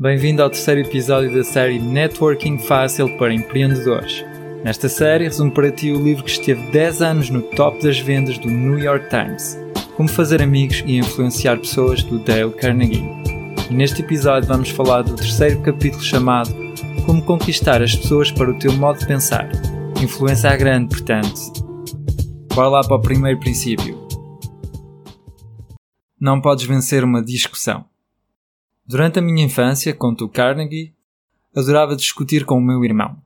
Bem-vindo ao terceiro episódio da série Networking Fácil para Empreendedores. Nesta série, resumo para ti o livro que esteve 10 anos no top das vendas do New York Times, Como Fazer Amigos e Influenciar Pessoas, do Dale Carnegie. E neste episódio vamos falar do terceiro capítulo chamado Como Conquistar as Pessoas para o Teu Modo de Pensar. Influência grande, portanto. Bora lá para o primeiro princípio. Não podes vencer uma discussão. Durante a minha infância, conta o Carnegie, adorava discutir com o meu irmão.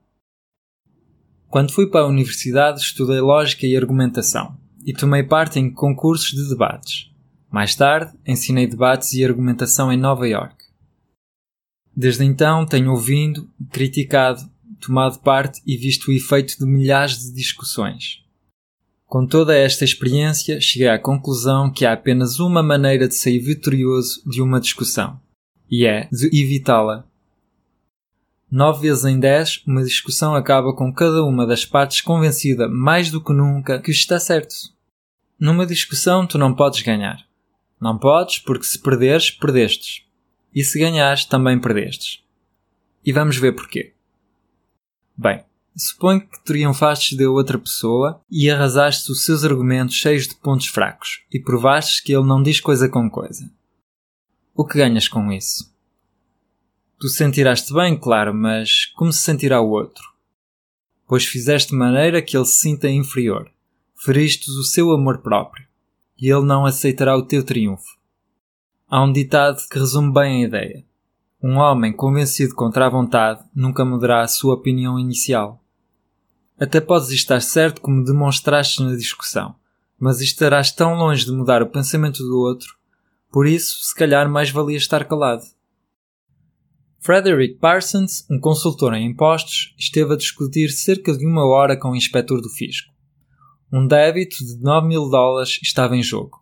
Quando fui para a universidade, estudei lógica e argumentação e tomei parte em concursos de debates. Mais tarde, ensinei debates e argumentação em Nova York. Desde então, tenho ouvido, criticado, tomado parte e visto o efeito de milhares de discussões. Com toda esta experiência, cheguei à conclusão que há apenas uma maneira de sair vitorioso de uma discussão e é de evitá-la. Nove vezes em dez, uma discussão acaba com cada uma das partes convencida mais do que nunca que está certo. Numa discussão, tu não podes ganhar. Não podes, porque se perderes, perdestes. E se ganhares, também perdestes. E vamos ver porquê. Bem, suponho que triunfastes de outra pessoa e arrasaste os seus argumentos cheios de pontos fracos e provastes que ele não diz coisa com coisa. O que ganhas com isso? Tu sentirás-te bem, claro, mas como se sentirá o outro? Pois fizeste maneira que ele se sinta inferior. Feristes o seu amor próprio. E ele não aceitará o teu triunfo. Há um ditado que resume bem a ideia. Um homem convencido contra a vontade nunca mudará a sua opinião inicial. Até podes estar certo como demonstraste na discussão, mas estarás tão longe de mudar o pensamento do outro por isso, se calhar mais valia estar calado. Frederick Parsons, um consultor em impostos, esteve a discutir cerca de uma hora com o inspetor do fisco. Um débito de 9 mil dólares estava em jogo.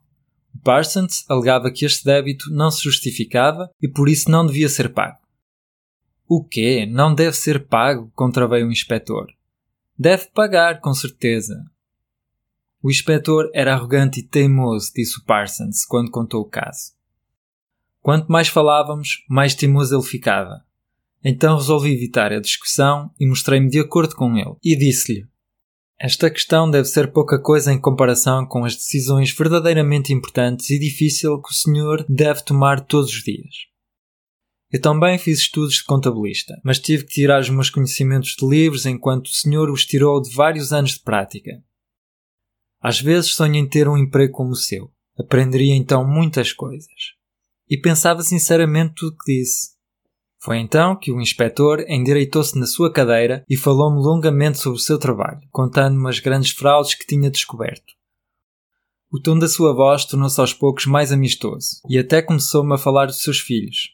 Parsons alegava que este débito não se justificava e por isso não devia ser pago. O quê? Não deve ser pago? contraveio o inspetor. Deve pagar, com certeza. O inspetor era arrogante e teimoso, disse o Parsons quando contou o caso. Quanto mais falávamos, mais teimoso ele ficava. Então resolvi evitar a discussão e mostrei-me de acordo com ele e disse-lhe: Esta questão deve ser pouca coisa em comparação com as decisões verdadeiramente importantes e difíceis que o senhor deve tomar todos os dias. Eu também fiz estudos de contabilista, mas tive que tirar os meus conhecimentos de livros enquanto o senhor os tirou de vários anos de prática. Às vezes sonho em ter um emprego como o seu. Aprenderia então muitas coisas. E pensava sinceramente tudo que disse. Foi então que o inspetor endireitou-se na sua cadeira e falou-me longamente sobre o seu trabalho, contando-me as grandes fraudes que tinha descoberto. O tom da sua voz tornou-se aos poucos mais amistoso e até começou-me a falar dos seus filhos.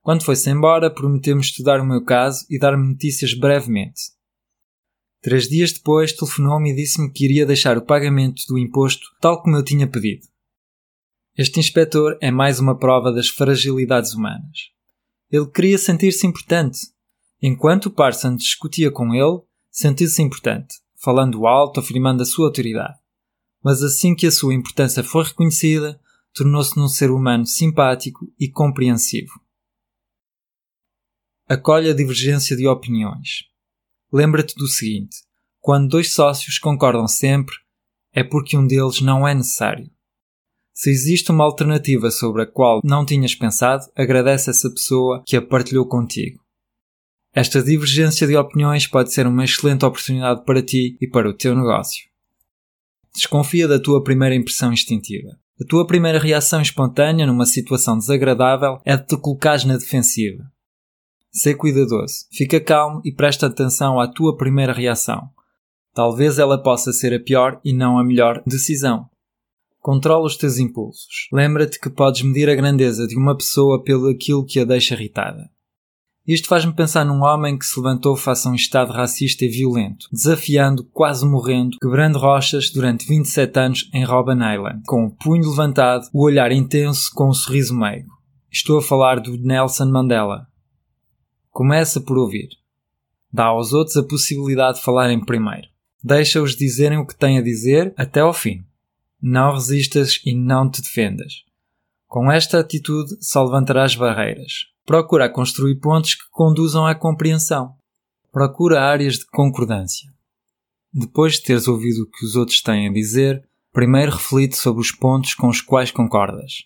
Quando foi-se embora, prometeu-me estudar o meu caso e dar-me notícias brevemente. Três dias depois telefonou-me e disse-me que iria deixar o pagamento do imposto tal como eu tinha pedido. Este inspetor é mais uma prova das fragilidades humanas. Ele queria sentir-se importante. Enquanto o Parsons discutia com ele, sentiu-se importante, falando alto, afirmando a sua autoridade. Mas assim que a sua importância foi reconhecida, tornou-se num ser humano simpático e compreensivo. Acolhe a divergência de opiniões. Lembra-te do seguinte: quando dois sócios concordam sempre, é porque um deles não é necessário. Se existe uma alternativa sobre a qual não tinhas pensado, agradece essa pessoa que a partilhou contigo. Esta divergência de opiniões pode ser uma excelente oportunidade para ti e para o teu negócio. Desconfia da tua primeira impressão instintiva. A tua primeira reação espontânea numa situação desagradável é de te colocares na defensiva. Sê cuidadoso, fica calmo e presta atenção à tua primeira reação. Talvez ela possa ser a pior e não a melhor decisão. Controla os teus impulsos. Lembra-te que podes medir a grandeza de uma pessoa pelo aquilo que a deixa irritada. Isto faz-me pensar num homem que se levantou face a um estado racista e violento, desafiando, quase morrendo, quebrando rochas durante 27 anos em Robben Island, com o punho levantado, o olhar intenso com um sorriso meigo. Estou a falar do Nelson Mandela, Começa por ouvir. Dá aos outros a possibilidade de falarem primeiro. Deixa-os dizerem o que têm a dizer até ao fim. Não resistas e não te defendas. Com esta atitude só levantarás barreiras. Procura construir pontos que conduzam à compreensão. Procura áreas de concordância. Depois de teres ouvido o que os outros têm a dizer, primeiro reflite sobre os pontos com os quais concordas.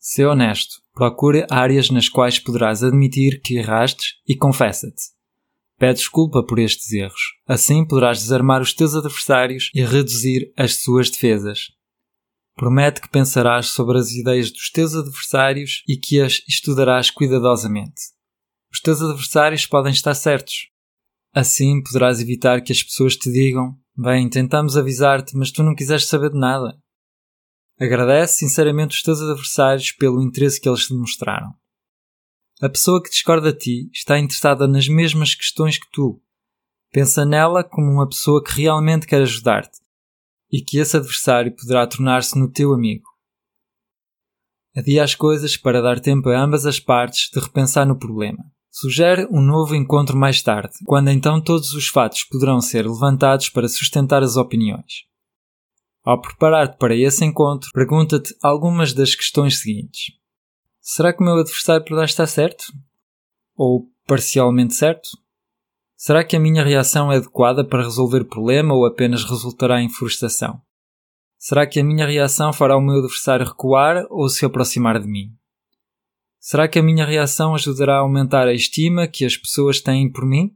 Sê honesto, procura áreas nas quais poderás admitir que erraste e confessa-te. Pede desculpa por estes erros. Assim poderás desarmar os teus adversários e reduzir as suas defesas. Promete que pensarás sobre as ideias dos teus adversários e que as estudarás cuidadosamente. Os teus adversários podem estar certos. Assim poderás evitar que as pessoas te digam: Bem, tentamos avisar-te, mas tu não quiseste saber de nada. Agradece sinceramente os teus adversários pelo interesse que eles te demonstraram. A pessoa que discorda de ti está interessada nas mesmas questões que tu. Pensa nela como uma pessoa que realmente quer ajudar-te e que esse adversário poderá tornar-se no teu amigo. Adia as coisas para dar tempo a ambas as partes de repensar no problema. Sugere um novo encontro mais tarde, quando então todos os fatos poderão ser levantados para sustentar as opiniões. Ao preparar-te para esse encontro, pergunta-te algumas das questões seguintes: Será que o meu adversário poderá estar certo? Ou parcialmente certo? Será que a minha reação é adequada para resolver o problema ou apenas resultará em frustração? Será que a minha reação fará o meu adversário recuar ou se aproximar de mim? Será que a minha reação ajudará a aumentar a estima que as pessoas têm por mim?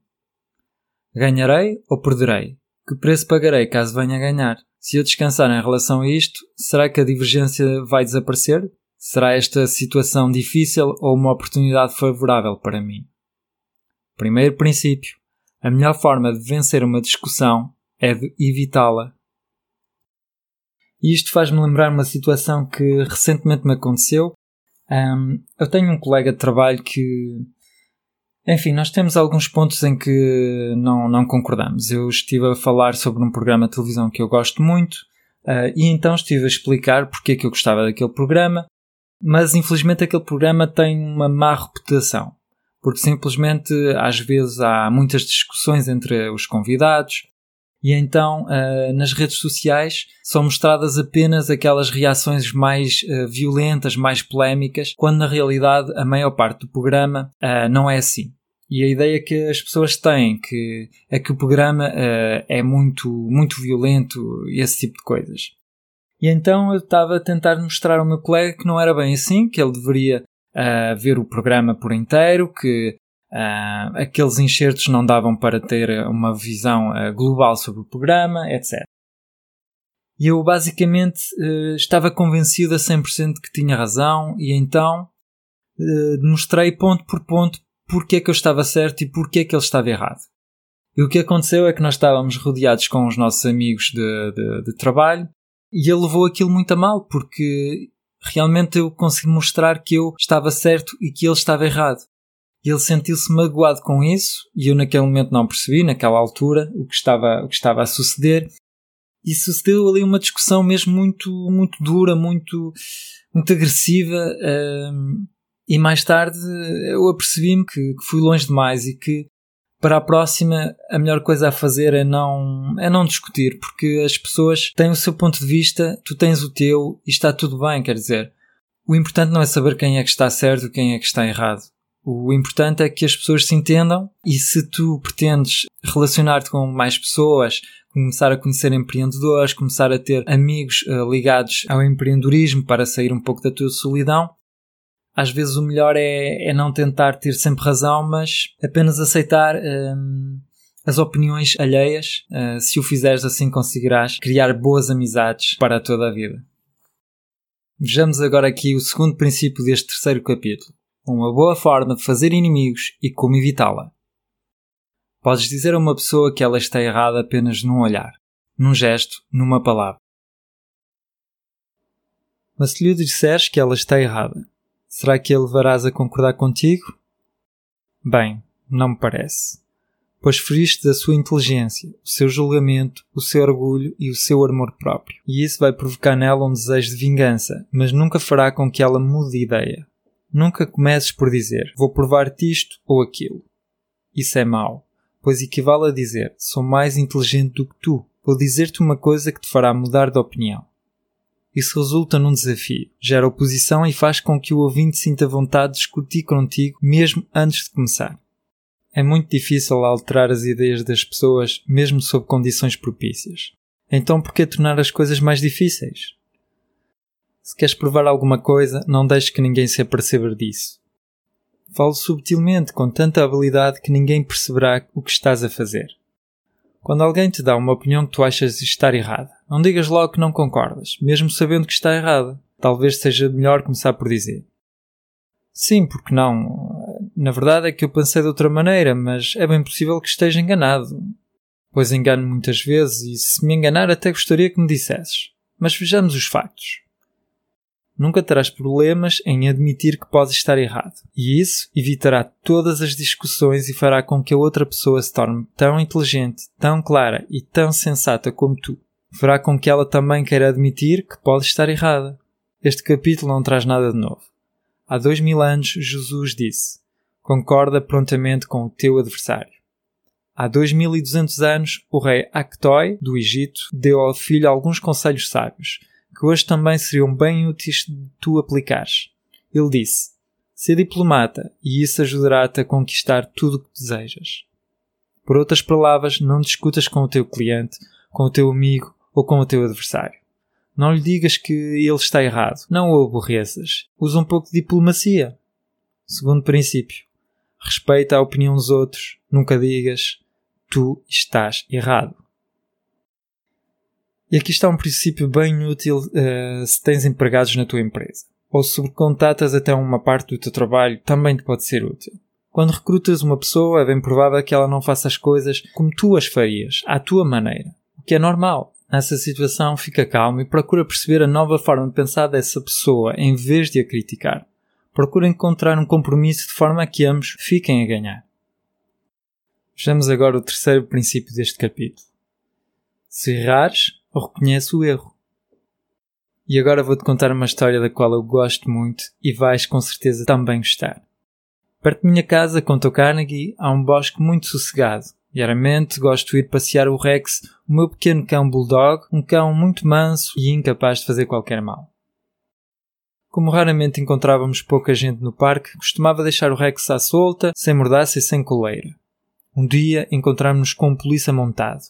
Ganharei ou perderei? Que preço pagarei caso venha a ganhar? Se eu descansar em relação a isto, será que a divergência vai desaparecer? Será esta situação difícil ou uma oportunidade favorável para mim? Primeiro princípio: a melhor forma de vencer uma discussão é de evitá-la. E isto faz-me lembrar uma situação que recentemente me aconteceu. Um, eu tenho um colega de trabalho que. Enfim, nós temos alguns pontos em que não, não concordamos. Eu estive a falar sobre um programa de televisão que eu gosto muito uh, e então estive a explicar porque é que eu gostava daquele programa, mas infelizmente aquele programa tem uma má reputação porque simplesmente às vezes há muitas discussões entre os convidados e então uh, nas redes sociais são mostradas apenas aquelas reações mais uh, violentas, mais polémicas, quando na realidade a maior parte do programa uh, não é assim. E a ideia que as pessoas têm que é que o programa é muito, muito violento e esse tipo de coisas. E então eu estava a tentar mostrar ao meu colega que não era bem assim, que ele deveria uh, ver o programa por inteiro, que uh, aqueles enxertos não davam para ter uma visão uh, global sobre o programa, etc. E eu basicamente estava convencido a 100% que tinha razão, e então demonstrei ponto por ponto porque é que eu estava certo e porque é que ele estava errado. E o que aconteceu é que nós estávamos rodeados com os nossos amigos de, de, de trabalho e ele levou aquilo muito a mal, porque realmente eu consegui mostrar que eu estava certo e que ele estava errado. Ele sentiu-se magoado com isso e eu naquele momento não percebi, naquela altura, o que estava, o que estava a suceder. E sucedeu ali uma discussão mesmo muito, muito dura, muito, muito agressiva. Um, e mais tarde eu apercebi-me que, que fui longe demais e que para a próxima a melhor coisa a fazer é não, é não discutir, porque as pessoas têm o seu ponto de vista, tu tens o teu e está tudo bem, quer dizer. O importante não é saber quem é que está certo e quem é que está errado. O importante é que as pessoas se entendam e se tu pretendes relacionar-te com mais pessoas, começar a conhecer empreendedores, começar a ter amigos uh, ligados ao empreendedorismo para sair um pouco da tua solidão, às vezes o melhor é, é não tentar ter sempre razão, mas apenas aceitar hum, as opiniões alheias. Uh, se o fizeres assim, conseguirás criar boas amizades para toda a vida. Vejamos agora aqui o segundo princípio deste terceiro capítulo: uma boa forma de fazer inimigos e como evitá-la. Podes dizer a uma pessoa que ela está errada apenas num olhar, num gesto, numa palavra. Mas se lhe disseres que ela está errada, Será que a levarás a concordar contigo? Bem, não me parece. Pois feriste da sua inteligência, o seu julgamento, o seu orgulho e o seu amor próprio. E isso vai provocar nela um desejo de vingança, mas nunca fará com que ela mude de ideia. Nunca comeces por dizer, vou provar-te isto ou aquilo. Isso é mau, pois equivale a dizer, sou mais inteligente do que tu. Vou dizer-te uma coisa que te fará mudar de opinião. Isso resulta num desafio, gera oposição e faz com que o ouvinte sinta vontade de discutir contigo mesmo antes de começar. É muito difícil alterar as ideias das pessoas mesmo sob condições propícias. Então por que tornar as coisas mais difíceis? Se queres provar alguma coisa, não deixes que ninguém se aperceba disso. Falo subtilmente, com tanta habilidade que ninguém perceberá o que estás a fazer. Quando alguém te dá uma opinião que tu achas estar errada, não digas logo que não concordas, mesmo sabendo que está errada. Talvez seja melhor começar por dizer: Sim, porque não? Na verdade é que eu pensei de outra maneira, mas é bem possível que esteja enganado. Pois engano muitas vezes e se me enganar até gostaria que me dissesses. Mas vejamos os factos nunca terás problemas em admitir que podes estar errado. E isso evitará todas as discussões e fará com que a outra pessoa se torne tão inteligente, tão clara e tão sensata como tu. Fará com que ela também queira admitir que pode estar errada. Este capítulo não traz nada de novo. Há dois mil anos, Jesus disse: Concorda prontamente com o teu adversário. Há dois mil e duzentos anos, o rei Actói, do Egito, deu ao filho alguns conselhos sábios, que hoje também seriam bem úteis de tu aplicares. Ele disse: Ser diplomata e isso ajudará-te a conquistar tudo o que desejas. Por outras palavras, não discutas com o teu cliente, com o teu amigo ou com o teu adversário. Não lhe digas que ele está errado, não o aborreças. Usa um pouco de diplomacia. Segundo princípio, respeita a opinião dos outros. Nunca digas tu estás errado. E aqui está um princípio bem útil uh, se tens empregados na tua empresa. Ou subcontratas até uma parte do teu trabalho, também te pode ser útil. Quando recrutas uma pessoa, é bem provável que ela não faça as coisas como tu as farias, à tua maneira. O que é normal. Nessa situação, fica calmo e procura perceber a nova forma de pensar dessa pessoa em vez de a criticar. Procura encontrar um compromisso de forma a que ambos fiquem a ganhar. Vejamos agora o terceiro princípio deste capítulo. Se errares, reconhece o erro. E agora vou-te contar uma história da qual eu gosto muito e vais com certeza também gostar. Perto de minha casa, conta o Carnegie, há um bosque muito sossegado. Diariamente gosto de ir passear o Rex, o meu pequeno cão bulldog, um cão muito manso e incapaz de fazer qualquer mal. Como raramente encontrávamos pouca gente no parque, costumava deixar o Rex à solta, sem mordaça e sem coleira. Um dia encontramos-nos com um polícia montado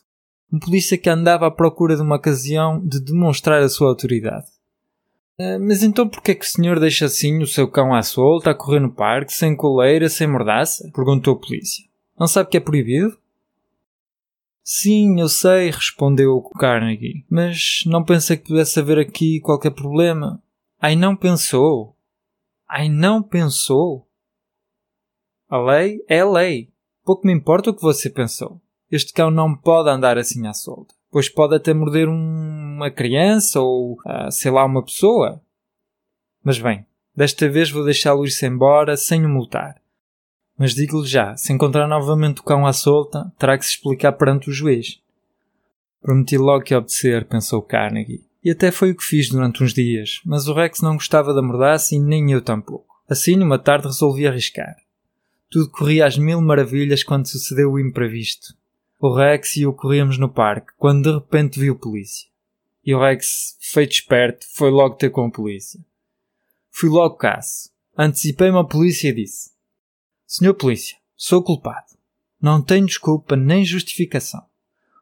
um polícia que andava à procura de uma ocasião de demonstrar a sua autoridade. Uh, mas então por que é que o senhor deixa assim o seu cão à solta, a correr no parque, sem coleira, sem mordaça? Perguntou a polícia. Não sabe que é proibido? Sim, eu sei, respondeu o Carnegie, mas não pensei que pudesse haver aqui qualquer problema. Ai, não pensou? Ai, não pensou? A lei é lei. Pouco me importa o que você pensou. Este cão não pode andar assim à solta, pois pode até morder um, uma criança ou, uh, sei lá, uma pessoa. Mas bem, desta vez vou deixá-lo ir-se embora sem o multar. Mas digo-lhe já, se encontrar novamente o cão à solta, terá que se explicar perante o juiz. Prometi logo que obedecer, pensou Carnegie. E até foi o que fiz durante uns dias, mas o Rex não gostava da mordaça e nem eu tampouco. Assim, numa tarde resolvi arriscar. Tudo corria às mil maravilhas quando sucedeu o imprevisto. O Rex e eu corríamos no parque, quando de repente viu polícia. E o Rex, feito esperto, foi logo ter com a polícia. Fui logo caço. Antecipei-me à polícia e disse: Senhor polícia, sou culpado. Não tenho desculpa nem justificação.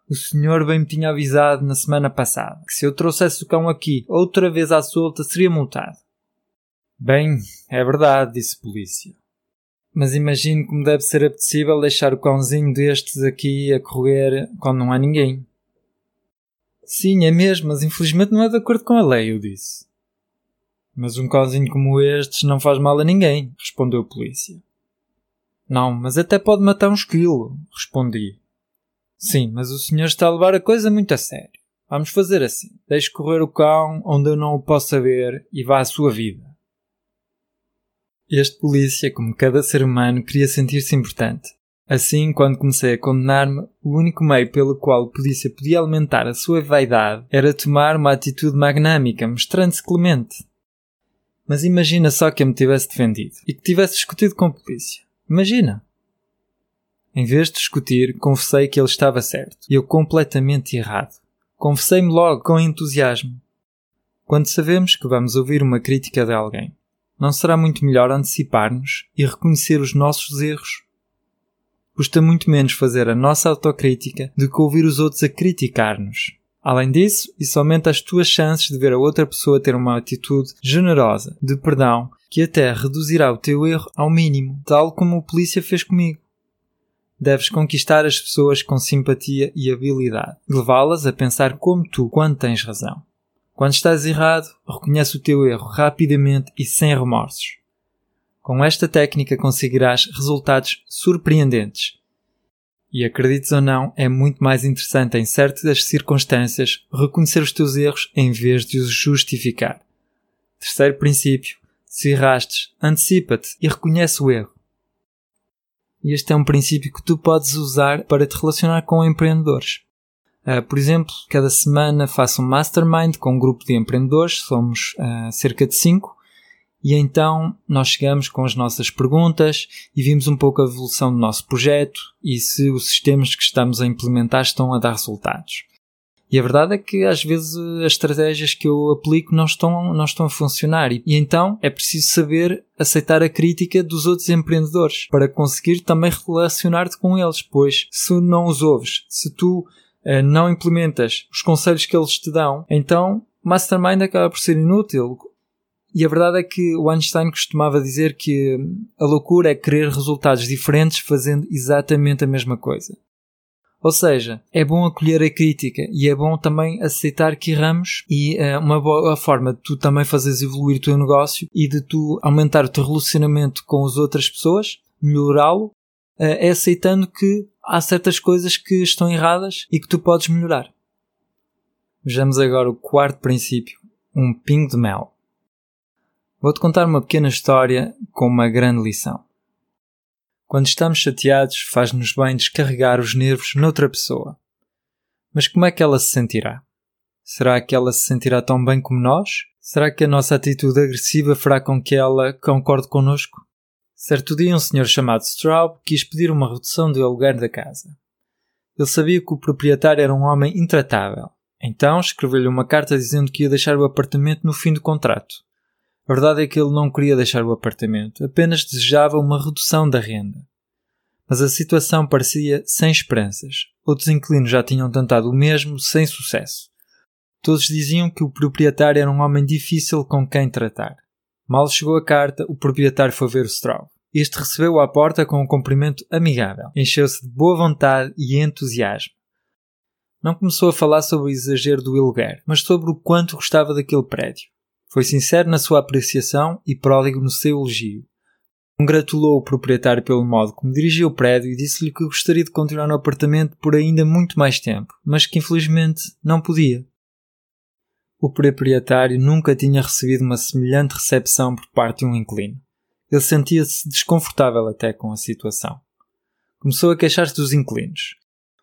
O senhor bem me tinha avisado na semana passada que se eu trouxesse o cão aqui outra vez à solta seria multado. Bem, é verdade, disse a polícia mas imagino como deve ser apetecível deixar o cãozinho destes aqui a correr quando não há ninguém. Sim, é mesmo, mas infelizmente não é de acordo com a lei, eu disse. Mas um cãozinho como estes não faz mal a ninguém, respondeu a polícia. Não, mas até pode matar um esquilo, respondi. Sim, mas o senhor está a levar a coisa muito a sério. Vamos fazer assim. Deixe correr o cão onde eu não o possa ver e vá à sua vida. Este polícia, como cada ser humano, queria sentir-se importante. Assim, quando comecei a condenar-me, o único meio pelo qual o polícia podia alimentar a sua vaidade era tomar uma atitude magnâmica, mostrando-se clemente. Mas imagina só que eu me tivesse defendido e que tivesse discutido com a polícia. Imagina! Em vez de discutir, confessei que ele estava certo e eu completamente errado. Confessei-me logo com entusiasmo. Quando sabemos que vamos ouvir uma crítica de alguém, não será muito melhor antecipar-nos e reconhecer os nossos erros? Custa muito menos fazer a nossa autocrítica do que ouvir os outros a criticar-nos. Além disso, isso aumenta as tuas chances de ver a outra pessoa ter uma atitude generosa, de perdão, que até reduzirá o teu erro ao mínimo, tal como o polícia fez comigo. Deves conquistar as pessoas com simpatia e habilidade, levá-las a pensar como tu quando tens razão. Quando estás errado, reconhece o teu erro rapidamente e sem remorsos. Com esta técnica conseguirás resultados surpreendentes. E acredites ou não, é muito mais interessante em certas circunstâncias reconhecer os teus erros em vez de os justificar. Terceiro princípio: se errastes, antecipa-te e reconhece o erro. Este é um princípio que tu podes usar para te relacionar com empreendedores. Uh, por exemplo, cada semana faço um mastermind com um grupo de empreendedores, somos uh, cerca de 5, e então nós chegamos com as nossas perguntas e vimos um pouco a evolução do nosso projeto e se os sistemas que estamos a implementar estão a dar resultados. E a verdade é que às vezes as estratégias que eu aplico não estão, não estão a funcionar. E, então é preciso saber aceitar a crítica dos outros empreendedores para conseguir também relacionar-te com eles. Pois se não os ouves, se tu uh, não implementas os conselhos que eles te dão, então Mastermind acaba por ser inútil. E a verdade é que o Einstein costumava dizer que a loucura é querer resultados diferentes fazendo exatamente a mesma coisa. Ou seja, é bom acolher a crítica e é bom também aceitar que erramos e é uma boa forma de tu também fazeres evoluir o teu negócio e de tu aumentar o teu relacionamento com as outras pessoas, melhorá-lo, eh, é aceitando que há certas coisas que estão erradas e que tu podes melhorar. Vejamos agora o quarto princípio, um pingo de mel. Vou-te contar uma pequena história com uma grande lição. Quando estamos chateados, faz-nos bem descarregar os nervos noutra pessoa. Mas como é que ela se sentirá? Será que ela se sentirá tão bem como nós? Será que a nossa atitude agressiva fará com que ela concorde connosco? Certo dia, um senhor chamado Straub quis pedir uma redução do aluguer da casa. Ele sabia que o proprietário era um homem intratável. Então escreveu-lhe uma carta dizendo que ia deixar o apartamento no fim do contrato. A verdade é que ele não queria deixar o apartamento, apenas desejava uma redução da renda. Mas a situação parecia sem esperanças. Outros inquilinos já tinham tentado o mesmo, sem sucesso. Todos diziam que o proprietário era um homem difícil com quem tratar. Mal chegou a carta, o proprietário foi ver o Straub. Este recebeu-o à porta com um cumprimento amigável, encheu-se de boa vontade e entusiasmo. Não começou a falar sobre o exagero do aluguer, mas sobre o quanto gostava daquele prédio. Foi sincero na sua apreciação e pródigo no seu elogio. Congratulou o proprietário pelo modo como dirigiu o prédio e disse-lhe que gostaria de continuar no apartamento por ainda muito mais tempo, mas que infelizmente não podia. O proprietário nunca tinha recebido uma semelhante recepção por parte de um inquilino. Ele sentia-se desconfortável até com a situação. Começou a queixar-se dos inquilinos.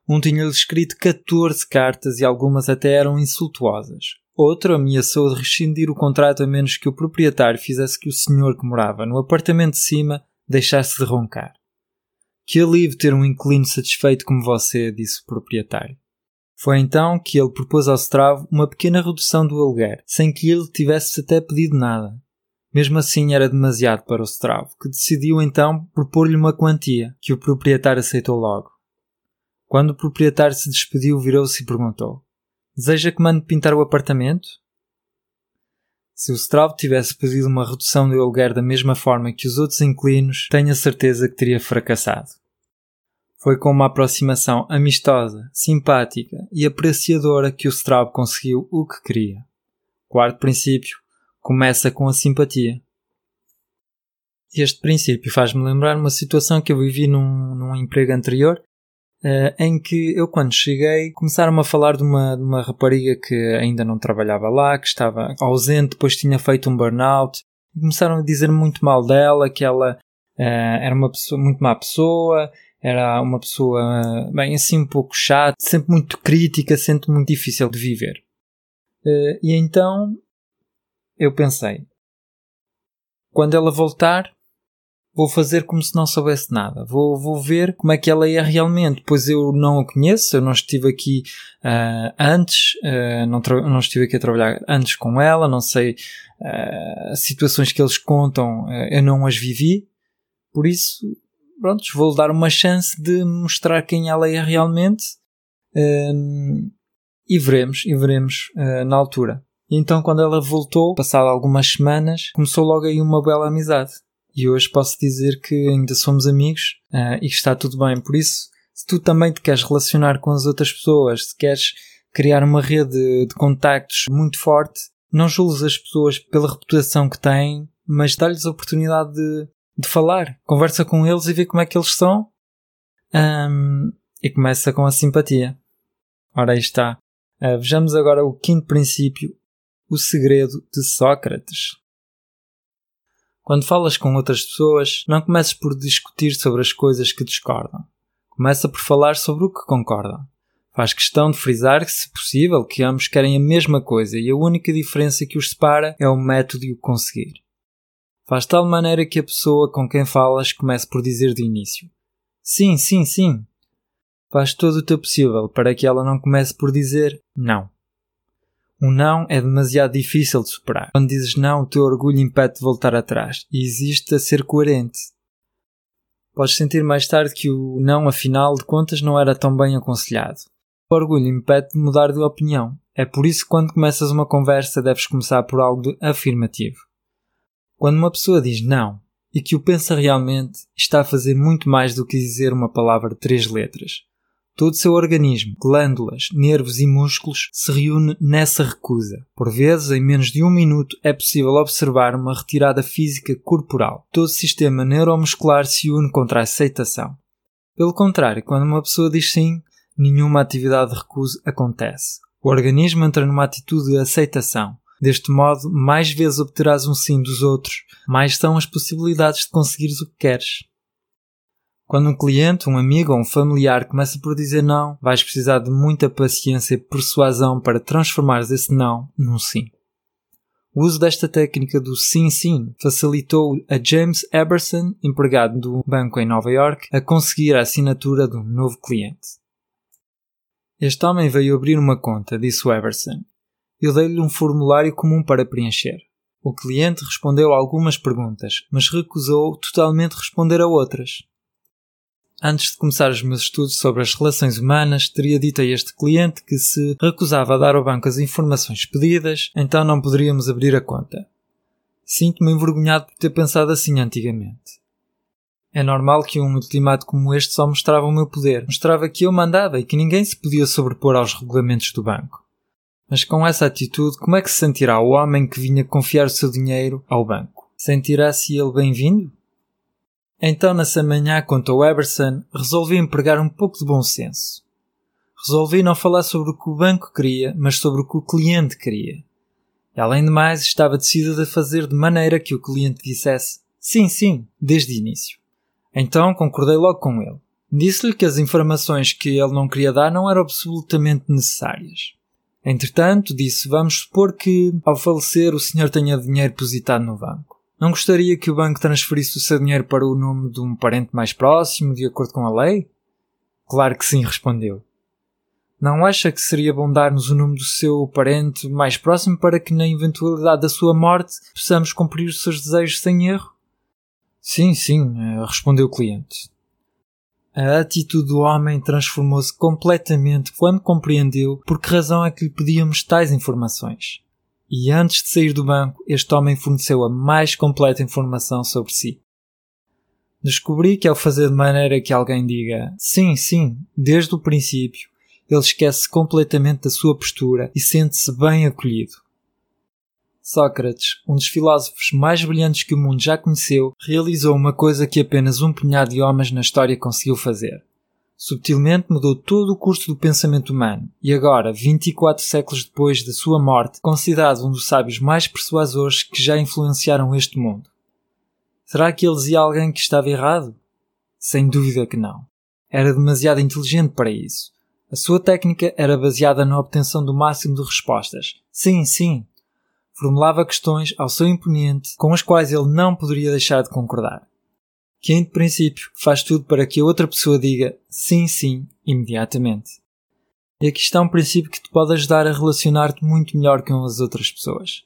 Um tinha-lhe escrito 14 cartas e algumas até eram insultuosas. Outro ameaçou de rescindir o contrato a menos que o proprietário fizesse que o senhor que morava no apartamento de cima deixasse de roncar. Que alívio ter um inquilino satisfeito como você, disse o proprietário. Foi então que ele propôs ao Stravo uma pequena redução do aluguer, sem que ele tivesse até pedido nada. Mesmo assim era demasiado para o Stravo, que decidiu então propor-lhe uma quantia, que o proprietário aceitou logo. Quando o proprietário se despediu, virou-se e perguntou: Deseja que mande pintar o apartamento? Se o Straub tivesse pedido uma redução do aluguer da mesma forma que os outros inquilinos, tenho a certeza que teria fracassado. Foi com uma aproximação amistosa, simpática e apreciadora que o Straub conseguiu o que queria. Quarto princípio: começa com a simpatia. Este princípio faz-me lembrar uma situação que eu vivi num, num emprego anterior Uh, em que eu quando cheguei começaram a falar de uma, de uma rapariga que ainda não trabalhava lá, que estava ausente, depois tinha feito um burnout, e começaram a dizer muito mal dela, que ela uh, era uma pessoa, muito má pessoa, era uma pessoa, bem, assim um pouco chata, sempre muito crítica, sempre muito difícil de viver. Uh, e então eu pensei, quando ela voltar, vou fazer como se não soubesse nada. Vou, vou ver como é que ela é realmente, pois eu não a conheço, eu não estive aqui uh, antes, uh, não, não estive aqui a trabalhar antes com ela, não sei uh, situações que eles contam, eu não as vivi, por isso, pronto, vou dar uma chance de mostrar quem ela é realmente e veremos, e veremos na altura. Então, quando ela voltou, passado algumas semanas, começou logo aí uma bela amizade e hoje posso dizer que ainda somos amigos uh, e que está tudo bem. Por isso, se tu também te queres relacionar com as outras pessoas, se queres criar uma rede de contactos muito forte, não julgues as pessoas pela reputação que têm, mas dá-lhes a oportunidade de, de falar. Conversa com eles e vê como é que eles são. Um, e começa com a simpatia. Ora, aí está. Uh, vejamos agora o quinto princípio, o segredo de Sócrates. Quando falas com outras pessoas, não comeces por discutir sobre as coisas que discordam. Começa por falar sobre o que concordam. Faz questão de frisar que, se possível, que ambos querem a mesma coisa e a única diferença que os separa é o método e o conseguir. Faz tal maneira que a pessoa com quem falas comece por dizer de início: Sim, sim, sim. Faz todo o teu possível para que ela não comece por dizer não. Um não é demasiado difícil de superar. Quando dizes não, o teu orgulho impede de voltar atrás e existe a ser coerente. Podes sentir mais tarde que o não, afinal de contas, não era tão bem aconselhado. O orgulho impede de mudar de opinião. É por isso que quando começas uma conversa deves começar por algo afirmativo. Quando uma pessoa diz não e que o pensa realmente, está a fazer muito mais do que dizer uma palavra de três letras. Todo seu organismo, glândulas, nervos e músculos se reúne nessa recusa. Por vezes, em menos de um minuto, é possível observar uma retirada física corporal. Todo o sistema neuromuscular se une contra a aceitação. Pelo contrário, quando uma pessoa diz sim, nenhuma atividade de recusa acontece. O organismo entra numa atitude de aceitação. Deste modo, mais vezes obterás um sim dos outros, mais são as possibilidades de conseguires o que queres. Quando um cliente, um amigo ou um familiar começa por dizer não, vais precisar de muita paciência e persuasão para transformares esse não num sim. O uso desta técnica do sim-sim facilitou a James Eberson, empregado do banco em Nova York, a conseguir a assinatura de um novo cliente. Este homem veio abrir uma conta, disse o Eberson. Eu dei-lhe um formulário comum para preencher. O cliente respondeu a algumas perguntas, mas recusou totalmente responder a outras. Antes de começar os meus estudos sobre as relações humanas, teria dito a este cliente que se recusava a dar ao banco as informações pedidas, então não poderíamos abrir a conta. Sinto-me envergonhado por ter pensado assim antigamente. É normal que um ultimato como este só mostrava o meu poder, mostrava que eu mandava e que ninguém se podia sobrepor aos regulamentos do banco. Mas com essa atitude, como é que se sentirá o homem que vinha confiar o seu dinheiro ao banco? Sentirá-se ele bem-vindo? Então, nessa manhã, contou Eberson, resolvi empregar um pouco de bom senso. Resolvi não falar sobre o que o banco queria, mas sobre o que o cliente queria. E, além de mais, estava decidido a fazer de maneira que o cliente dissesse sim, sim, desde o início. Então concordei logo com ele. Disse-lhe que as informações que ele não queria dar não eram absolutamente necessárias. Entretanto, disse: Vamos supor que, ao falecer, o senhor tenha dinheiro depositado no banco. Não gostaria que o banco transferisse o seu dinheiro para o nome de um parente mais próximo, de acordo com a lei? Claro que sim, respondeu. Não acha que seria bom dar-nos o nome do seu parente mais próximo para que, na eventualidade da sua morte, possamos cumprir os seus desejos sem erro? Sim, sim, eh, respondeu o cliente. A atitude do homem transformou-se completamente quando compreendeu por que razão é que lhe pedíamos tais informações e antes de sair do banco, este homem forneceu a mais completa informação sobre si. Descobri que ao fazer de maneira que alguém diga sim, sim, desde o princípio, ele esquece completamente da sua postura e sente-se bem acolhido. Sócrates, um dos filósofos mais brilhantes que o mundo já conheceu, realizou uma coisa que apenas um punhado de homens na história conseguiu fazer subtilmente mudou todo o curso do pensamento humano e agora, 24 séculos depois da sua morte, considerado um dos sábios mais persuasores que já influenciaram este mundo. Será que ele dizia alguém que estava errado? Sem dúvida que não. Era demasiado inteligente para isso. A sua técnica era baseada na obtenção do máximo de respostas. Sim, sim. Formulava questões ao seu imponente com as quais ele não poderia deixar de concordar. Que em princípio faz tudo para que a outra pessoa diga sim, sim, imediatamente. E aqui está um princípio que te pode ajudar a relacionar-te muito melhor com as outras pessoas.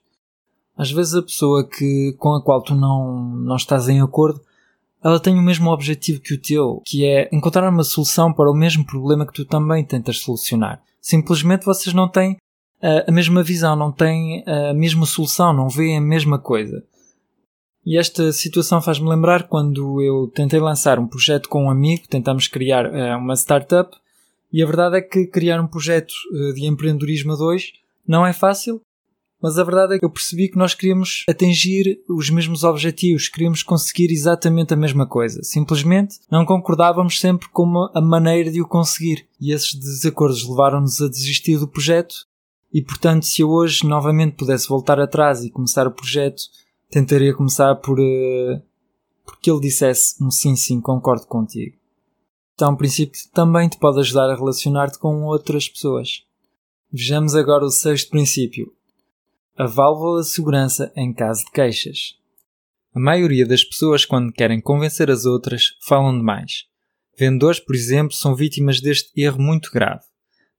Às vezes a pessoa que, com a qual tu não, não estás em acordo, ela tem o mesmo objetivo que o teu, que é encontrar uma solução para o mesmo problema que tu também tentas solucionar. Simplesmente vocês não têm uh, a mesma visão, não têm a mesma solução, não veem a mesma coisa. E esta situação faz-me lembrar quando eu tentei lançar um projeto com um amigo, tentamos criar uh, uma startup, e a verdade é que criar um projeto uh, de empreendedorismo a dois não é fácil, mas a verdade é que eu percebi que nós queríamos atingir os mesmos objetivos, queríamos conseguir exatamente a mesma coisa. Simplesmente não concordávamos sempre com a maneira de o conseguir. E esses desacordos levaram-nos a desistir do projeto. E portanto, se eu hoje novamente pudesse voltar atrás e começar o projeto, tentaria começar por. Uh, porque ele dissesse um sim, sim, concordo contigo. Então, um princípio que também te pode ajudar a relacionar-te com outras pessoas. Vejamos agora o sexto princípio, a válvula de segurança em caso de queixas. A maioria das pessoas, quando querem convencer as outras, falam demais. Vendedores, por exemplo, são vítimas deste erro muito grave.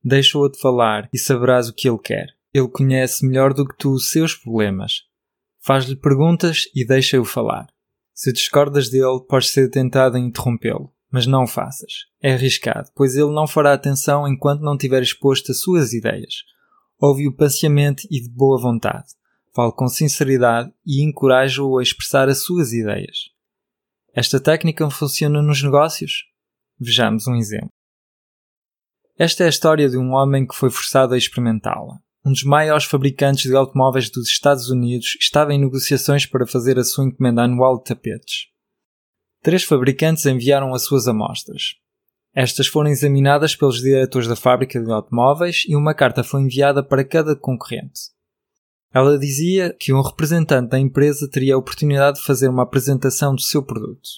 Deixa o outro falar e saberás o que ele quer. Ele conhece melhor do que tu os seus problemas. Faz-lhe perguntas e deixa-o falar. Se discordas dele, podes ser tentado a interrompê-lo, mas não o faças. É arriscado, pois ele não fará atenção enquanto não tiver exposto as suas ideias ouve-o paciente e de boa vontade. Fale com sinceridade e encoraje-o a expressar as suas ideias. Esta técnica funciona nos negócios? Vejamos um exemplo. Esta é a história de um homem que foi forçado a experimentá-la. Um dos maiores fabricantes de automóveis dos Estados Unidos estava em negociações para fazer a sua encomenda anual de tapetes. Três fabricantes enviaram as suas amostras. Estas foram examinadas pelos diretores da fábrica de automóveis e uma carta foi enviada para cada concorrente. Ela dizia que um representante da empresa teria a oportunidade de fazer uma apresentação do seu produto.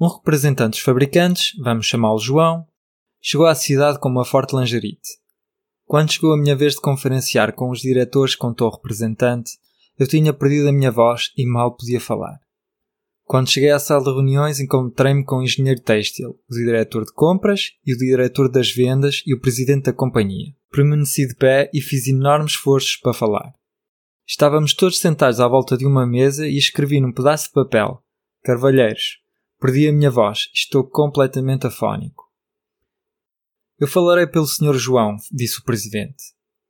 Um representante dos fabricantes, vamos chamá-lo João, chegou à cidade com uma forte langerite. Quando chegou a minha vez de conferenciar com os diretores, contou o representante, eu tinha perdido a minha voz e mal podia falar. Quando cheguei à sala de reuniões, encontrei-me com o engenheiro têxtil, o diretor de compras e o diretor das vendas e o presidente da companhia. Permaneci de pé e fiz enormes esforços para falar. Estávamos todos sentados à volta de uma mesa e escrevi num pedaço de papel: Carvalheiros, perdi a minha voz, estou completamente afónico. Eu falarei pelo Sr. João, disse o presidente.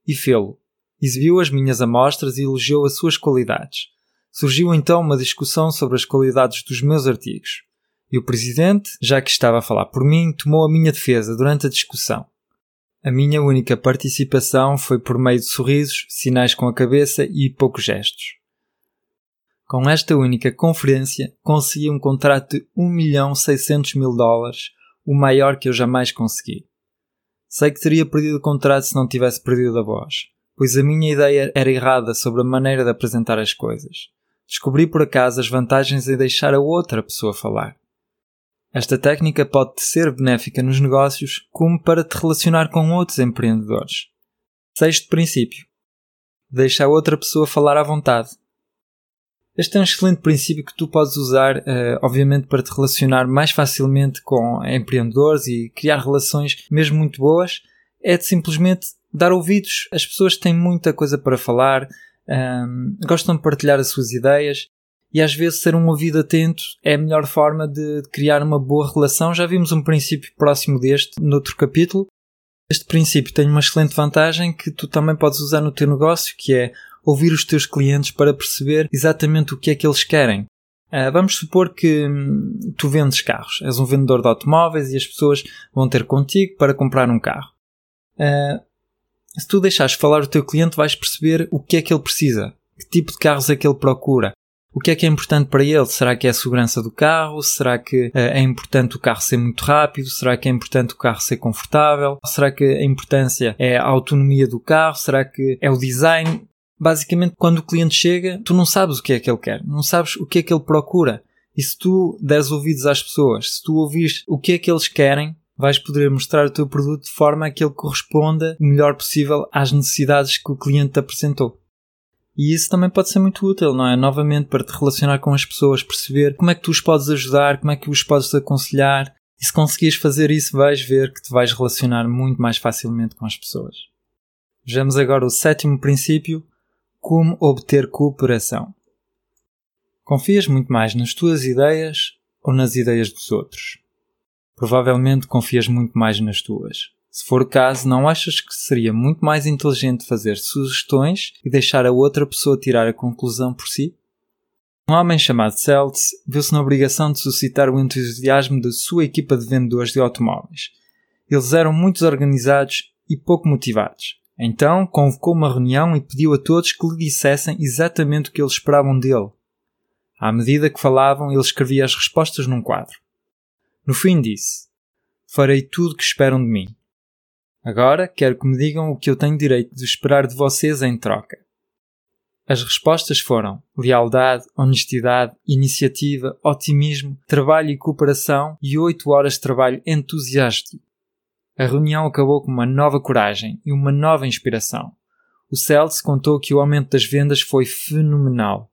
E fê-lo. Exibiu as minhas amostras e elogiou as suas qualidades Surgiu então uma discussão sobre as qualidades dos meus artigos. E o presidente, já que estava a falar por mim, tomou a minha defesa durante a discussão. A minha única participação foi por meio de sorrisos, sinais com a cabeça e poucos gestos. Com esta única conferência, consegui um contrato de 1 milhão 600 mil dólares, o maior que eu jamais consegui. Sei que teria perdido o contrato se não tivesse perdido a voz, pois a minha ideia era errada sobre a maneira de apresentar as coisas. Descobri por acaso as vantagens em deixar a outra pessoa falar. Esta técnica pode ser benéfica nos negócios, como para te relacionar com outros empreendedores. Sexto princípio: deixa a outra pessoa falar à vontade. Este é um excelente princípio que tu podes usar, uh, obviamente, para te relacionar mais facilmente com empreendedores e criar relações mesmo muito boas. É de simplesmente dar ouvidos. As pessoas têm muita coisa para falar, um, gostam de partilhar as suas ideias e às vezes ser um ouvido atento é a melhor forma de, criar uma boa relação. Já vimos um princípio próximo deste noutro capítulo. Este princípio tem uma excelente vantagem que tu também podes usar no teu negócio, que é ouvir os teus clientes para perceber exatamente o que é que eles querem. Uh, vamos supor que hum, tu vendes carros, és um vendedor de automóveis e as pessoas vão ter contigo para comprar um carro. Uh, se tu deixares falar o teu cliente, vais perceber o que é que ele precisa, que tipo de carros é que ele procura, o que é que é importante para ele? Será que é a segurança do carro? Será que uh, é importante o carro ser muito rápido? Será que é importante o carro ser confortável? Será que a importância é a autonomia do carro? Será que é o design? Basicamente, quando o cliente chega, tu não sabes o que é que ele quer, não sabes o que é que ele procura. E se tu deres ouvidos às pessoas, se tu ouvires o que é que eles querem, vais poder mostrar o teu produto de forma a que ele corresponda o melhor possível às necessidades que o cliente te apresentou. E isso também pode ser muito útil, não é? Novamente, para te relacionar com as pessoas, perceber como é que tu os podes ajudar, como é que os podes aconselhar. E se conseguires fazer isso, vais ver que te vais relacionar muito mais facilmente com as pessoas. Vejamos agora o sétimo princípio: como obter cooperação. Confias muito mais nas tuas ideias ou nas ideias dos outros? Provavelmente confias muito mais nas tuas. Se for o caso, não achas que seria muito mais inteligente fazer sugestões e deixar a outra pessoa tirar a conclusão por si? Um homem chamado Celtz viu-se na obrigação de suscitar o entusiasmo da sua equipa de vendedores de automóveis. Eles eram muito organizados e pouco motivados. Então convocou uma reunião e pediu a todos que lhe dissessem exatamente o que eles esperavam dele. À medida que falavam, ele escrevia as respostas num quadro. No fim disse: Farei tudo que esperam de mim. Agora quero que me digam o que eu tenho direito de esperar de vocês em troca. As respostas foram lealdade, honestidade, iniciativa, otimismo, trabalho e cooperação e oito horas de trabalho entusiástico. A reunião acabou com uma nova coragem e uma nova inspiração. O Celso contou que o aumento das vendas foi fenomenal.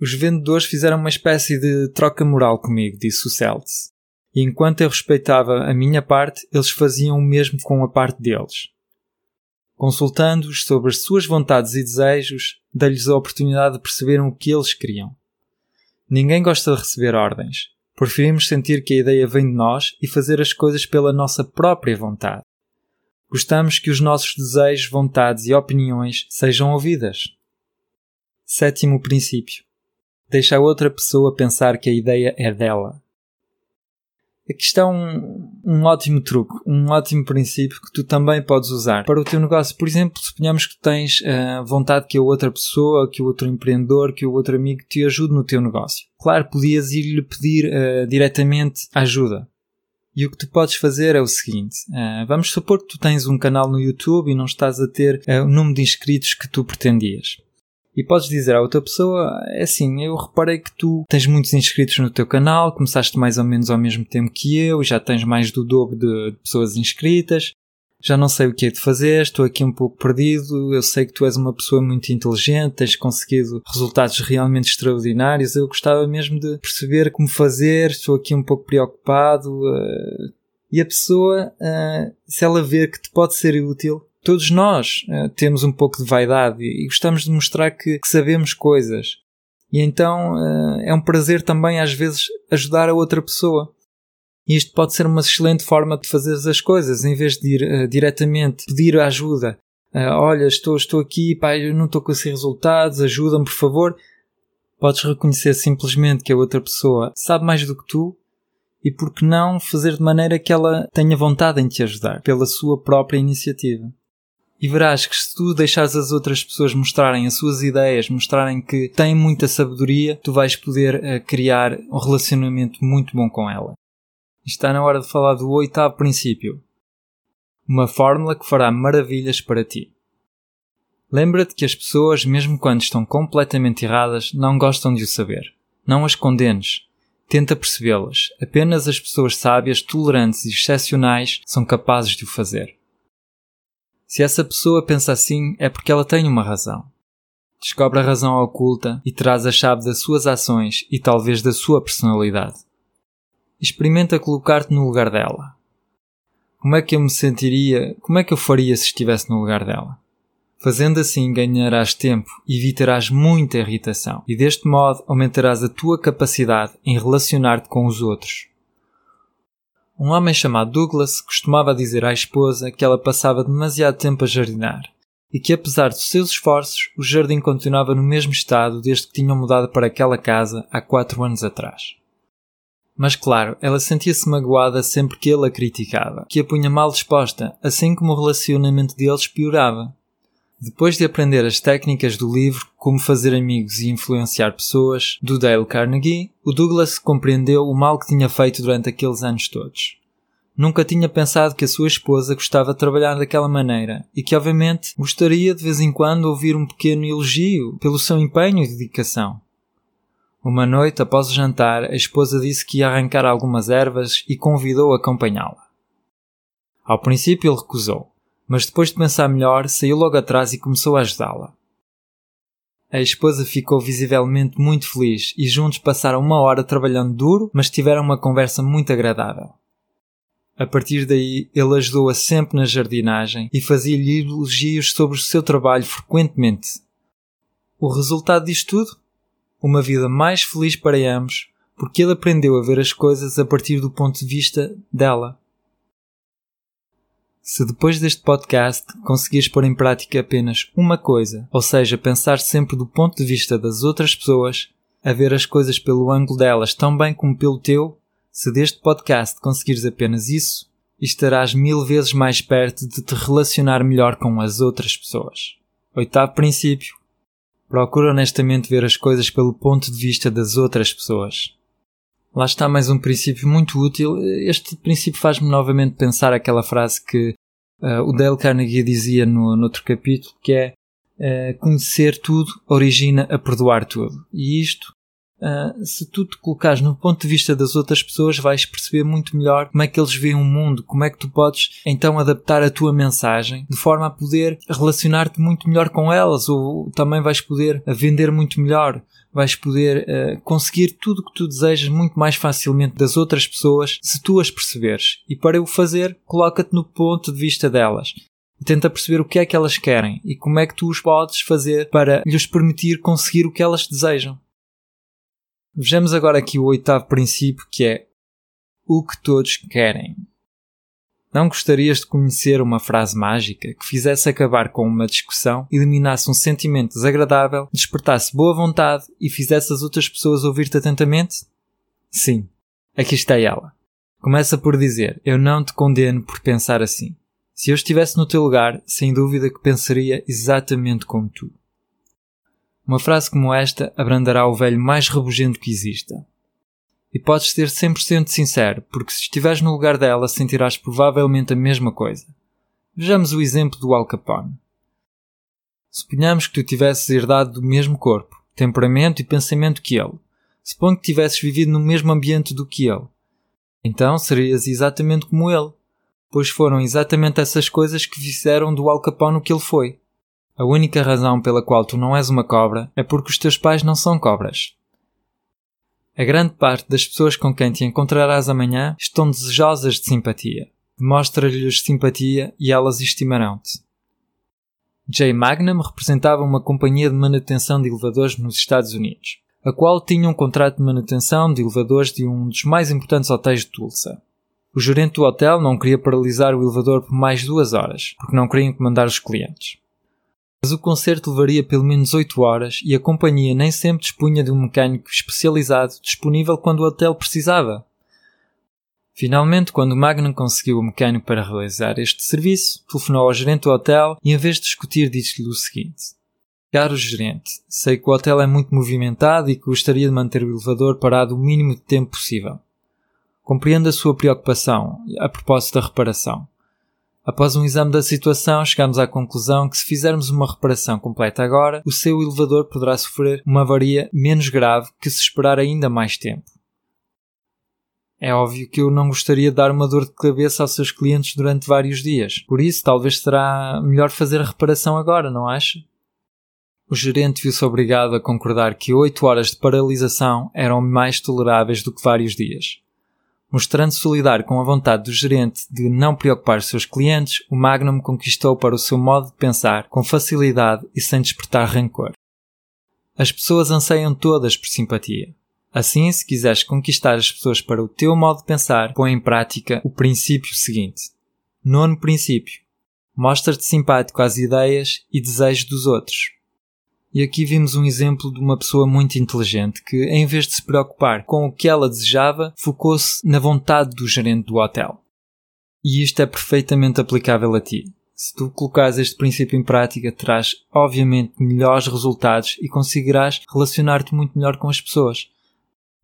Os vendedores fizeram uma espécie de troca moral comigo, disse o Celso e enquanto eu respeitava a minha parte, eles faziam o mesmo com a parte deles. Consultando-os sobre as suas vontades e desejos, dei-lhes a oportunidade de perceberem o que eles queriam. Ninguém gosta de receber ordens. Preferimos sentir que a ideia vem de nós e fazer as coisas pela nossa própria vontade. Gostamos que os nossos desejos, vontades e opiniões sejam ouvidas. Sétimo princípio. Deixa a outra pessoa pensar que a ideia é dela. Aqui está um, um ótimo truque, um ótimo princípio que tu também podes usar para o teu negócio. Por exemplo, suponhamos que tens uh, vontade que a outra pessoa, que o outro empreendedor, que o outro amigo te ajude no teu negócio. Claro, podias ir-lhe pedir uh, diretamente ajuda. E o que tu podes fazer é o seguinte: uh, vamos supor que tu tens um canal no YouTube e não estás a ter o número de inscritos que tu pretendias. E podes dizer à outra pessoa, é assim, eu reparei que tu tens muitos inscritos no teu canal, começaste mais ou menos ao mesmo tempo que eu, já tens mais do dobro de, de pessoas inscritas, já não sei o que é de fazer, estou aqui um pouco perdido, eu sei que tu és uma pessoa muito inteligente, tens conseguido resultados realmente extraordinários, eu gostava mesmo de perceber como fazer, estou aqui um pouco preocupado. Uh, e a pessoa, uh, se ela ver que te pode ser útil, todos nós uh, temos um pouco de vaidade e, gostamos de mostrar que, que sabemos coisas. E então uh, é um prazer também, às vezes, ajudar a outra pessoa. E isto pode ser uma excelente forma de fazer as coisas, em vez de ir uh, diretamente pedir ajuda. olha, estou, estou aqui, pai, não estou com esses resultados, ajuda-me, por favor. Podes reconhecer simplesmente que a outra pessoa sabe mais do que tu e por que não fazer de maneira que ela tenha vontade em te ajudar, pela sua própria iniciativa. E verás que se tu deixares as outras pessoas mostrarem as suas ideias, mostrarem que têm muita sabedoria, tu vais poder uh, criar um relacionamento muito bom com ela. Está na hora de falar do oitavo princípio. Uma fórmula que fará maravilhas para ti. Lembra-te que as pessoas, mesmo quando estão completamente erradas, não gostam de o saber. Não as condenes. Tenta percebê-las. Apenas as pessoas sábias, tolerantes e excepcionais são capazes de o fazer. Se essa pessoa pensa assim, é porque ela tem uma razão. Descobre a razão oculta e traz a chave das suas ações e talvez da sua personalidade. Experimenta colocar-te no lugar dela. Como é que eu me sentiria, como é que eu faria se estivesse no lugar dela? Fazendo assim, ganharás tempo e evitarás muita irritação, e deste modo aumentarás a tua capacidade em relacionar-te com os outros. Um homem chamado Douglas costumava dizer à esposa que ela passava demasiado tempo a jardinar e que, apesar dos seus esforços, o jardim continuava no mesmo estado desde que tinham mudado para aquela casa há quatro anos atrás. Mas claro, ela sentia-se magoada sempre que ele a criticava, que a punha mal disposta, assim como o relacionamento deles piorava. Depois de aprender as técnicas do livro Como Fazer Amigos e Influenciar Pessoas, do Dale Carnegie, o Douglas compreendeu o mal que tinha feito durante aqueles anos todos. Nunca tinha pensado que a sua esposa gostava de trabalhar daquela maneira e que, obviamente, gostaria de vez em quando ouvir um pequeno elogio pelo seu empenho e dedicação. Uma noite após o jantar, a esposa disse que ia arrancar algumas ervas e convidou-a a acompanhá-la. Ao princípio ele recusou, mas depois de pensar melhor, saiu logo atrás e começou a ajudá-la. A esposa ficou visivelmente muito feliz e juntos passaram uma hora trabalhando duro, mas tiveram uma conversa muito agradável. A partir daí, ele ajudou-a sempre na jardinagem e fazia-lhe elogios sobre o seu trabalho frequentemente. O resultado disto tudo? Uma vida mais feliz para ambos, porque ele aprendeu a ver as coisas a partir do ponto de vista dela. Se depois deste podcast conseguires pôr em prática apenas uma coisa, ou seja, pensar sempre do ponto de vista das outras pessoas, a ver as coisas pelo ângulo delas tão bem como pelo teu, se deste podcast conseguires apenas isso, estarás mil vezes mais perto de te relacionar melhor com as outras pessoas. Oitavo princípio. Procura honestamente ver as coisas pelo ponto de vista das outras pessoas. Lá está mais um princípio muito útil. Este princípio faz-me novamente pensar aquela frase que uh, o Dale Carnegie dizia no, no outro capítulo, que é uh, conhecer tudo origina a perdoar tudo. E isto, uh, se tu te colocares no ponto de vista das outras pessoas, vais perceber muito melhor como é que eles veem o mundo, como é que tu podes então adaptar a tua mensagem de forma a poder relacionar-te muito melhor com elas, ou também vais poder vender muito melhor vais poder uh, conseguir tudo o que tu desejas muito mais facilmente das outras pessoas se tu as perceberes. E para o fazer, coloca-te no ponto de vista delas. Tenta perceber o que é que elas querem e como é que tu os podes fazer para lhes permitir conseguir o que elas desejam. Vejamos agora aqui o oitavo princípio que é o que todos querem. Não gostarias de conhecer uma frase mágica que fizesse acabar com uma discussão, eliminasse um sentimento desagradável, despertasse boa vontade e fizesse as outras pessoas ouvir-te atentamente? Sim, aqui está ela. Começa por dizer: Eu não te condeno por pensar assim. Se eu estivesse no teu lugar, sem dúvida que pensaria exatamente como tu. Uma frase como esta abrandará o velho mais rabugento que exista. E podes ser 100% sincero, porque se estiveres no lugar dela sentirás provavelmente a mesma coisa. Vejamos o exemplo do Al Capone. Suponhamos que tu tivesses herdado do mesmo corpo, temperamento e pensamento que ele. Suponho que tivesses vivido no mesmo ambiente do que ele. Então serias exatamente como ele, pois foram exatamente essas coisas que fizeram do Al Capone o que ele foi. A única razão pela qual tu não és uma cobra é porque os teus pais não são cobras. A grande parte das pessoas com quem te encontrarás amanhã estão desejosas de simpatia. Demonstra-lhes simpatia e elas estimarão-te. J. Magnum representava uma companhia de manutenção de elevadores nos Estados Unidos, a qual tinha um contrato de manutenção de elevadores de um dos mais importantes hotéis de Tulsa. O gerente do hotel não queria paralisar o elevador por mais duas horas, porque não queria incomodar os clientes. Mas o concerto levaria pelo menos 8 horas e a companhia nem sempre dispunha de um mecânico especializado disponível quando o hotel precisava. Finalmente, quando Magnum conseguiu o mecânico para realizar este serviço, telefonou ao gerente do hotel e, em vez de discutir, disse-lhe o seguinte: Caro gerente, sei que o hotel é muito movimentado e que gostaria de manter o elevador parado o mínimo de tempo possível. Compreendo a sua preocupação a propósito da reparação. Após um exame da situação, chegamos à conclusão que se fizermos uma reparação completa agora, o seu elevador poderá sofrer uma avaria menos grave que se esperar ainda mais tempo. É óbvio que eu não gostaria de dar uma dor de cabeça aos seus clientes durante vários dias, por isso talvez será melhor fazer a reparação agora, não acha? O gerente viu-se obrigado a concordar que oito horas de paralisação eram mais toleráveis do que vários dias. Mostrando solidário com a vontade do gerente de não preocupar seus clientes, o Magnum conquistou para o seu modo de pensar com facilidade e sem despertar rancor. As pessoas anseiam todas por simpatia. Assim, se quiseres conquistar as pessoas para o teu modo de pensar, põe em prática o princípio seguinte. Nono princípio. Mostra-te simpático às ideias e desejos dos outros. E aqui vimos um exemplo de uma pessoa muito inteligente que, em vez de se preocupar com o que ela desejava, focou-se na vontade do gerente do hotel. E isto é perfeitamente aplicável a ti. Se tu colocares este princípio em prática, terás obviamente melhores resultados e conseguirás relacionar-te muito melhor com as pessoas.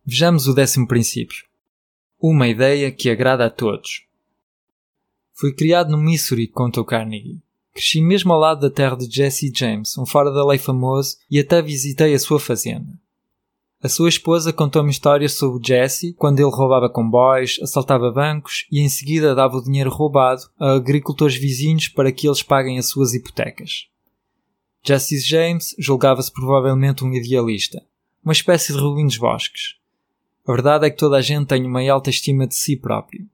Vejamos o décimo princípio. Uma ideia que agrada a todos. Fui criado no Missouri, conta o Carnegie. Cresci mesmo ao lado da terra de Jesse James, um fora da lei famoso, e até visitei a sua fazenda. A sua esposa contou-me histórias sobre Jesse, quando ele roubava comboios, assaltava bancos e em seguida dava o dinheiro roubado a agricultores vizinhos para que eles paguem as suas hipotecas. Justice James julgava-se provavelmente um idealista, uma espécie de Rubim dos Bosques. A verdade é que toda a gente tem uma alta estima de si próprio.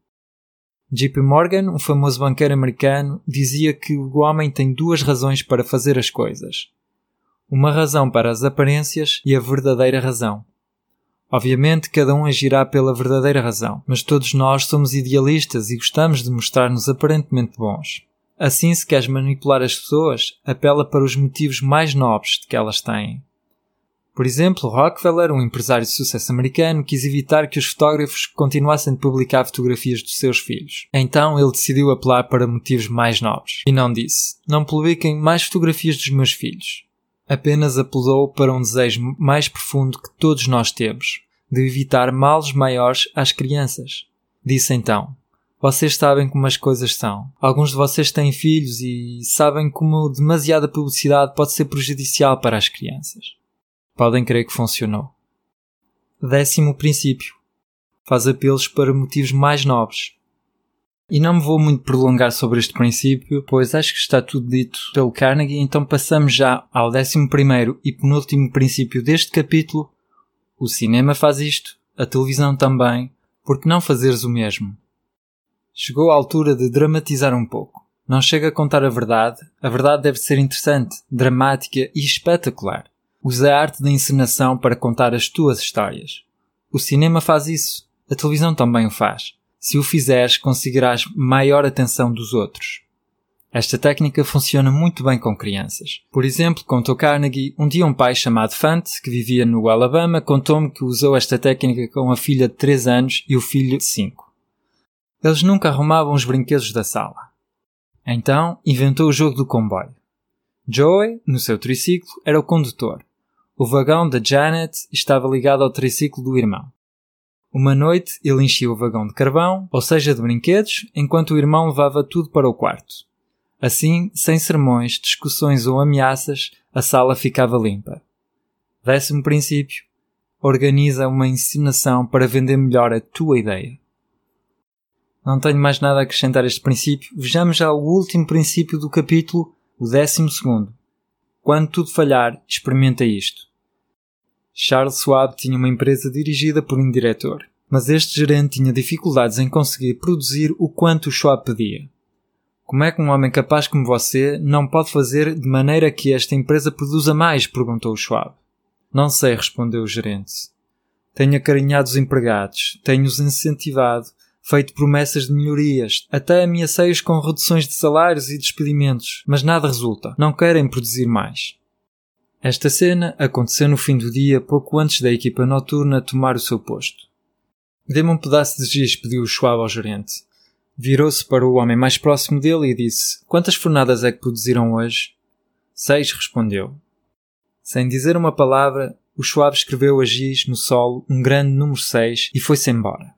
JP Morgan, um famoso banqueiro americano, dizia que o homem tem duas razões para fazer as coisas. Uma razão para as aparências e a verdadeira razão. Obviamente, cada um agirá pela verdadeira razão, mas todos nós somos idealistas e gostamos de mostrar-nos aparentemente bons. Assim, se queres manipular as pessoas, apela para os motivos mais nobres de que elas têm. Por exemplo, Rockefeller, um empresário de sucesso americano, quis evitar que os fotógrafos continuassem de publicar fotografias dos seus filhos. Então ele decidiu apelar para motivos mais nobres. E não disse: Não publiquem mais fotografias dos meus filhos. Apenas apelou para um desejo mais profundo que todos nós temos, de evitar males maiores às crianças. Disse então: Vocês sabem como as coisas são. Alguns de vocês têm filhos e sabem como demasiada publicidade pode ser prejudicial para as crianças. Podem crer que funcionou. Décimo princípio. Faz apelos para motivos mais nobres. E não me vou muito prolongar sobre este princípio, pois acho que está tudo dito pelo Carnegie, então passamos já ao décimo primeiro e penúltimo princípio deste capítulo. O cinema faz isto, a televisão também, por que não fazeres o mesmo? Chegou a altura de dramatizar um pouco. Não chega a contar a verdade, a verdade deve ser interessante, dramática e espetacular. Usa a arte da encenação para contar as tuas histórias. O cinema faz isso. A televisão também o faz. Se o fizeres, conseguirás maior atenção dos outros. Esta técnica funciona muito bem com crianças. Por exemplo, contou Carnegie, um dia um pai chamado Fante, que vivia no Alabama, contou-me que usou esta técnica com a filha de 3 anos e o filho de 5. Eles nunca arrumavam os brinquedos da sala. Então, inventou o jogo do comboio. Joey, no seu triciclo, era o condutor. O vagão da Janet estava ligado ao triciclo do irmão. Uma noite ele enchia o vagão de carvão, ou seja, de brinquedos, enquanto o irmão levava tudo para o quarto. Assim, sem sermões, discussões ou ameaças, a sala ficava limpa. Décimo princípio: organiza uma encenação para vender melhor a tua ideia. Não tenho mais nada a acrescentar a este princípio. Vejamos já o último princípio do capítulo, o décimo segundo. Quando tudo falhar, experimenta isto. Charles Schwab tinha uma empresa dirigida por um diretor, mas este gerente tinha dificuldades em conseguir produzir o quanto o Schwab pedia. Como é que um homem capaz como você não pode fazer de maneira que esta empresa produza mais? perguntou o Schwab. Não sei, respondeu o gerente. Tenho acarinhado os empregados, tenho-os incentivado, feito promessas de melhorias, até ameacei-os com reduções de salários e despedimentos, mas nada resulta. Não querem produzir mais. Esta cena aconteceu no fim do dia, pouco antes da equipa noturna tomar o seu posto. Dê-me um pedaço de giz, pediu o Schwab ao gerente. Virou-se para o homem mais próximo dele e disse: Quantas fornadas é que produziram hoje? Seis, respondeu. Sem dizer uma palavra, o Schwab escreveu a giz no solo um grande número 6 e foi-se embora.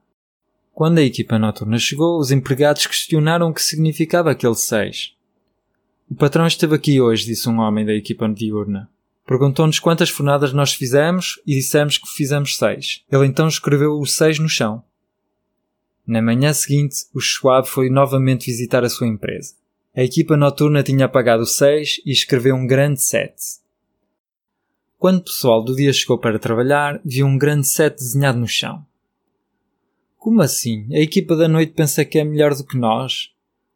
Quando a equipa noturna chegou, os empregados questionaram o que significava aquele 6. O patrão esteve aqui hoje, disse um homem da equipa diurna. Perguntou-nos quantas fornadas nós fizemos e dissemos que fizemos seis. Ele então escreveu o seis no chão. Na manhã seguinte, o Schwab foi novamente visitar a sua empresa. A equipa noturna tinha apagado 6 e escreveu um grande 7. Quando o pessoal do dia chegou para trabalhar, viu um grande 7 desenhado no chão. Como assim? A equipa da noite pensa que é melhor do que nós?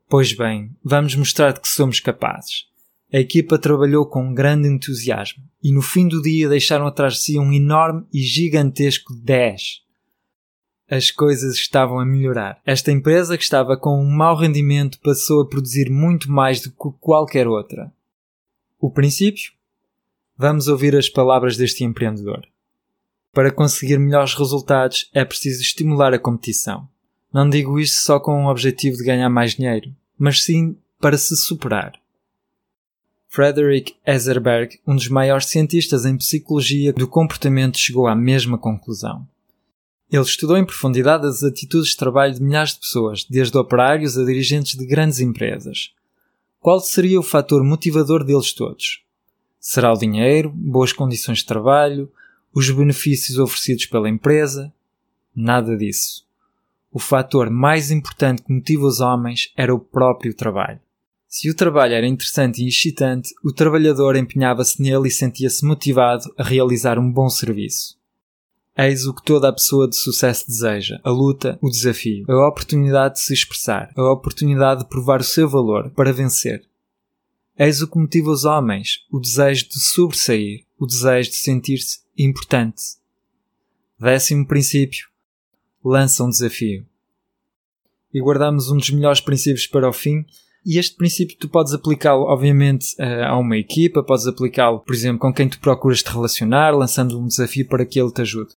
Pois bem, vamos mostrar que somos capazes. A equipa trabalhou com grande entusiasmo e no fim do dia deixaram atrás de si um enorme e gigantesco 10. As coisas estavam a melhorar. Esta empresa, que estava com um mau rendimento, passou a produzir muito mais do que qualquer outra. O princípio? Vamos ouvir as palavras deste empreendedor. Para conseguir melhores resultados é preciso estimular a competição. Não digo isto só com o objetivo de ganhar mais dinheiro, mas sim para se superar. Frederick Ezerberg, um dos maiores cientistas em psicologia do comportamento, chegou à mesma conclusão. Ele estudou em profundidade as atitudes de trabalho de milhares de pessoas, desde operários a dirigentes de grandes empresas. Qual seria o fator motivador deles todos? Será o dinheiro, boas condições de trabalho, os benefícios oferecidos pela empresa? Nada disso. O fator mais importante que motiva os homens era o próprio trabalho. Se o trabalho era interessante e excitante, o trabalhador empenhava-se nele e sentia-se motivado a realizar um bom serviço. Eis o que toda a pessoa de sucesso deseja: a luta, o desafio, a oportunidade de se expressar, a oportunidade de provar o seu valor para vencer. Eis o que motiva os homens: o desejo de sobressair, o desejo de sentir-se importante. Décimo princípio: lança um desafio. E guardamos um dos melhores princípios para o fim, e este princípio tu podes aplicá-lo, obviamente, a uma equipa, podes aplicá-lo, por exemplo, com quem tu procuras te relacionar, lançando um desafio para que ele te ajude.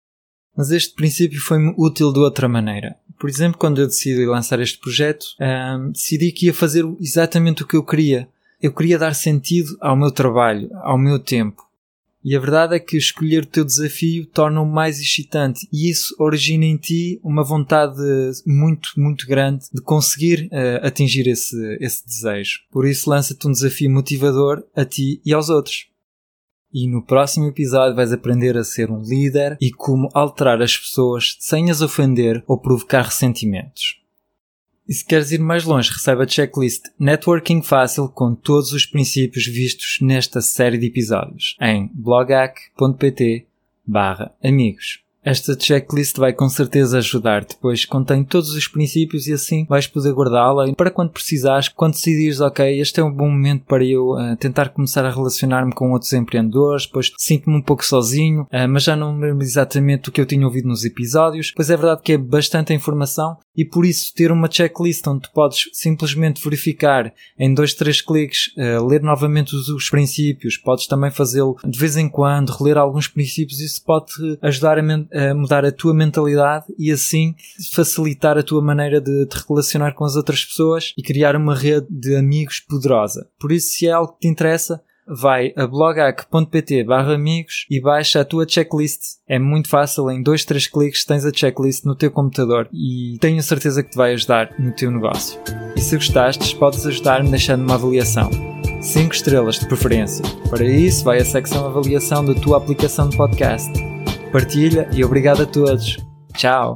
Mas este princípio foi-me útil de outra maneira. Por exemplo, quando eu decidi lançar este projeto, decidi que ia fazer exatamente o que eu queria. Eu queria dar sentido ao meu trabalho, ao meu tempo. E a verdade é que escolher o teu desafio torna-o mais excitante e isso origina em ti uma vontade muito, muito grande de conseguir uh, atingir esse, esse desejo. Por isso lança-te um desafio motivador a ti e aos outros. E no próximo episódio vais aprender a ser um líder e como alterar as pessoas sem as ofender ou provocar ressentimentos. E se queres ir mais longe, recebe a checklist Networking Fácil com todos os princípios vistos nesta série de episódios em blogac.pt amigos. Esta checklist vai com certeza ajudar-te, pois contém todos os princípios e assim vais poder guardá-la. Para quando precisares, quando decidires, ok, este é um bom momento para eu uh, tentar começar a relacionar-me com outros empreendedores, pois sinto-me um pouco sozinho, uh, mas já não me lembro exatamente do que eu tinha ouvido nos episódios, pois é verdade que é bastante informação e por isso ter uma checklist onde tu podes simplesmente verificar em dois, três cliques, uh, ler novamente os, os princípios, podes também fazê-lo de vez em quando, reler alguns princípios, isso pode ajudar a a mudar a tua mentalidade e assim facilitar a tua maneira de te relacionar com as outras pessoas e criar uma rede de amigos poderosa. Por isso, se é algo que te interessa, vai a blogac.pt amigos e baixa a tua checklist. É muito fácil, em dois, três cliques tens a checklist no teu computador e tenho certeza que te vai ajudar no teu negócio. E se gostastes, podes ajudar-me deixando uma avaliação. 5 estrelas de preferência. Para isso, vai à secção avaliação da tua aplicação de podcast partilha e obrigado a todos. Tchau!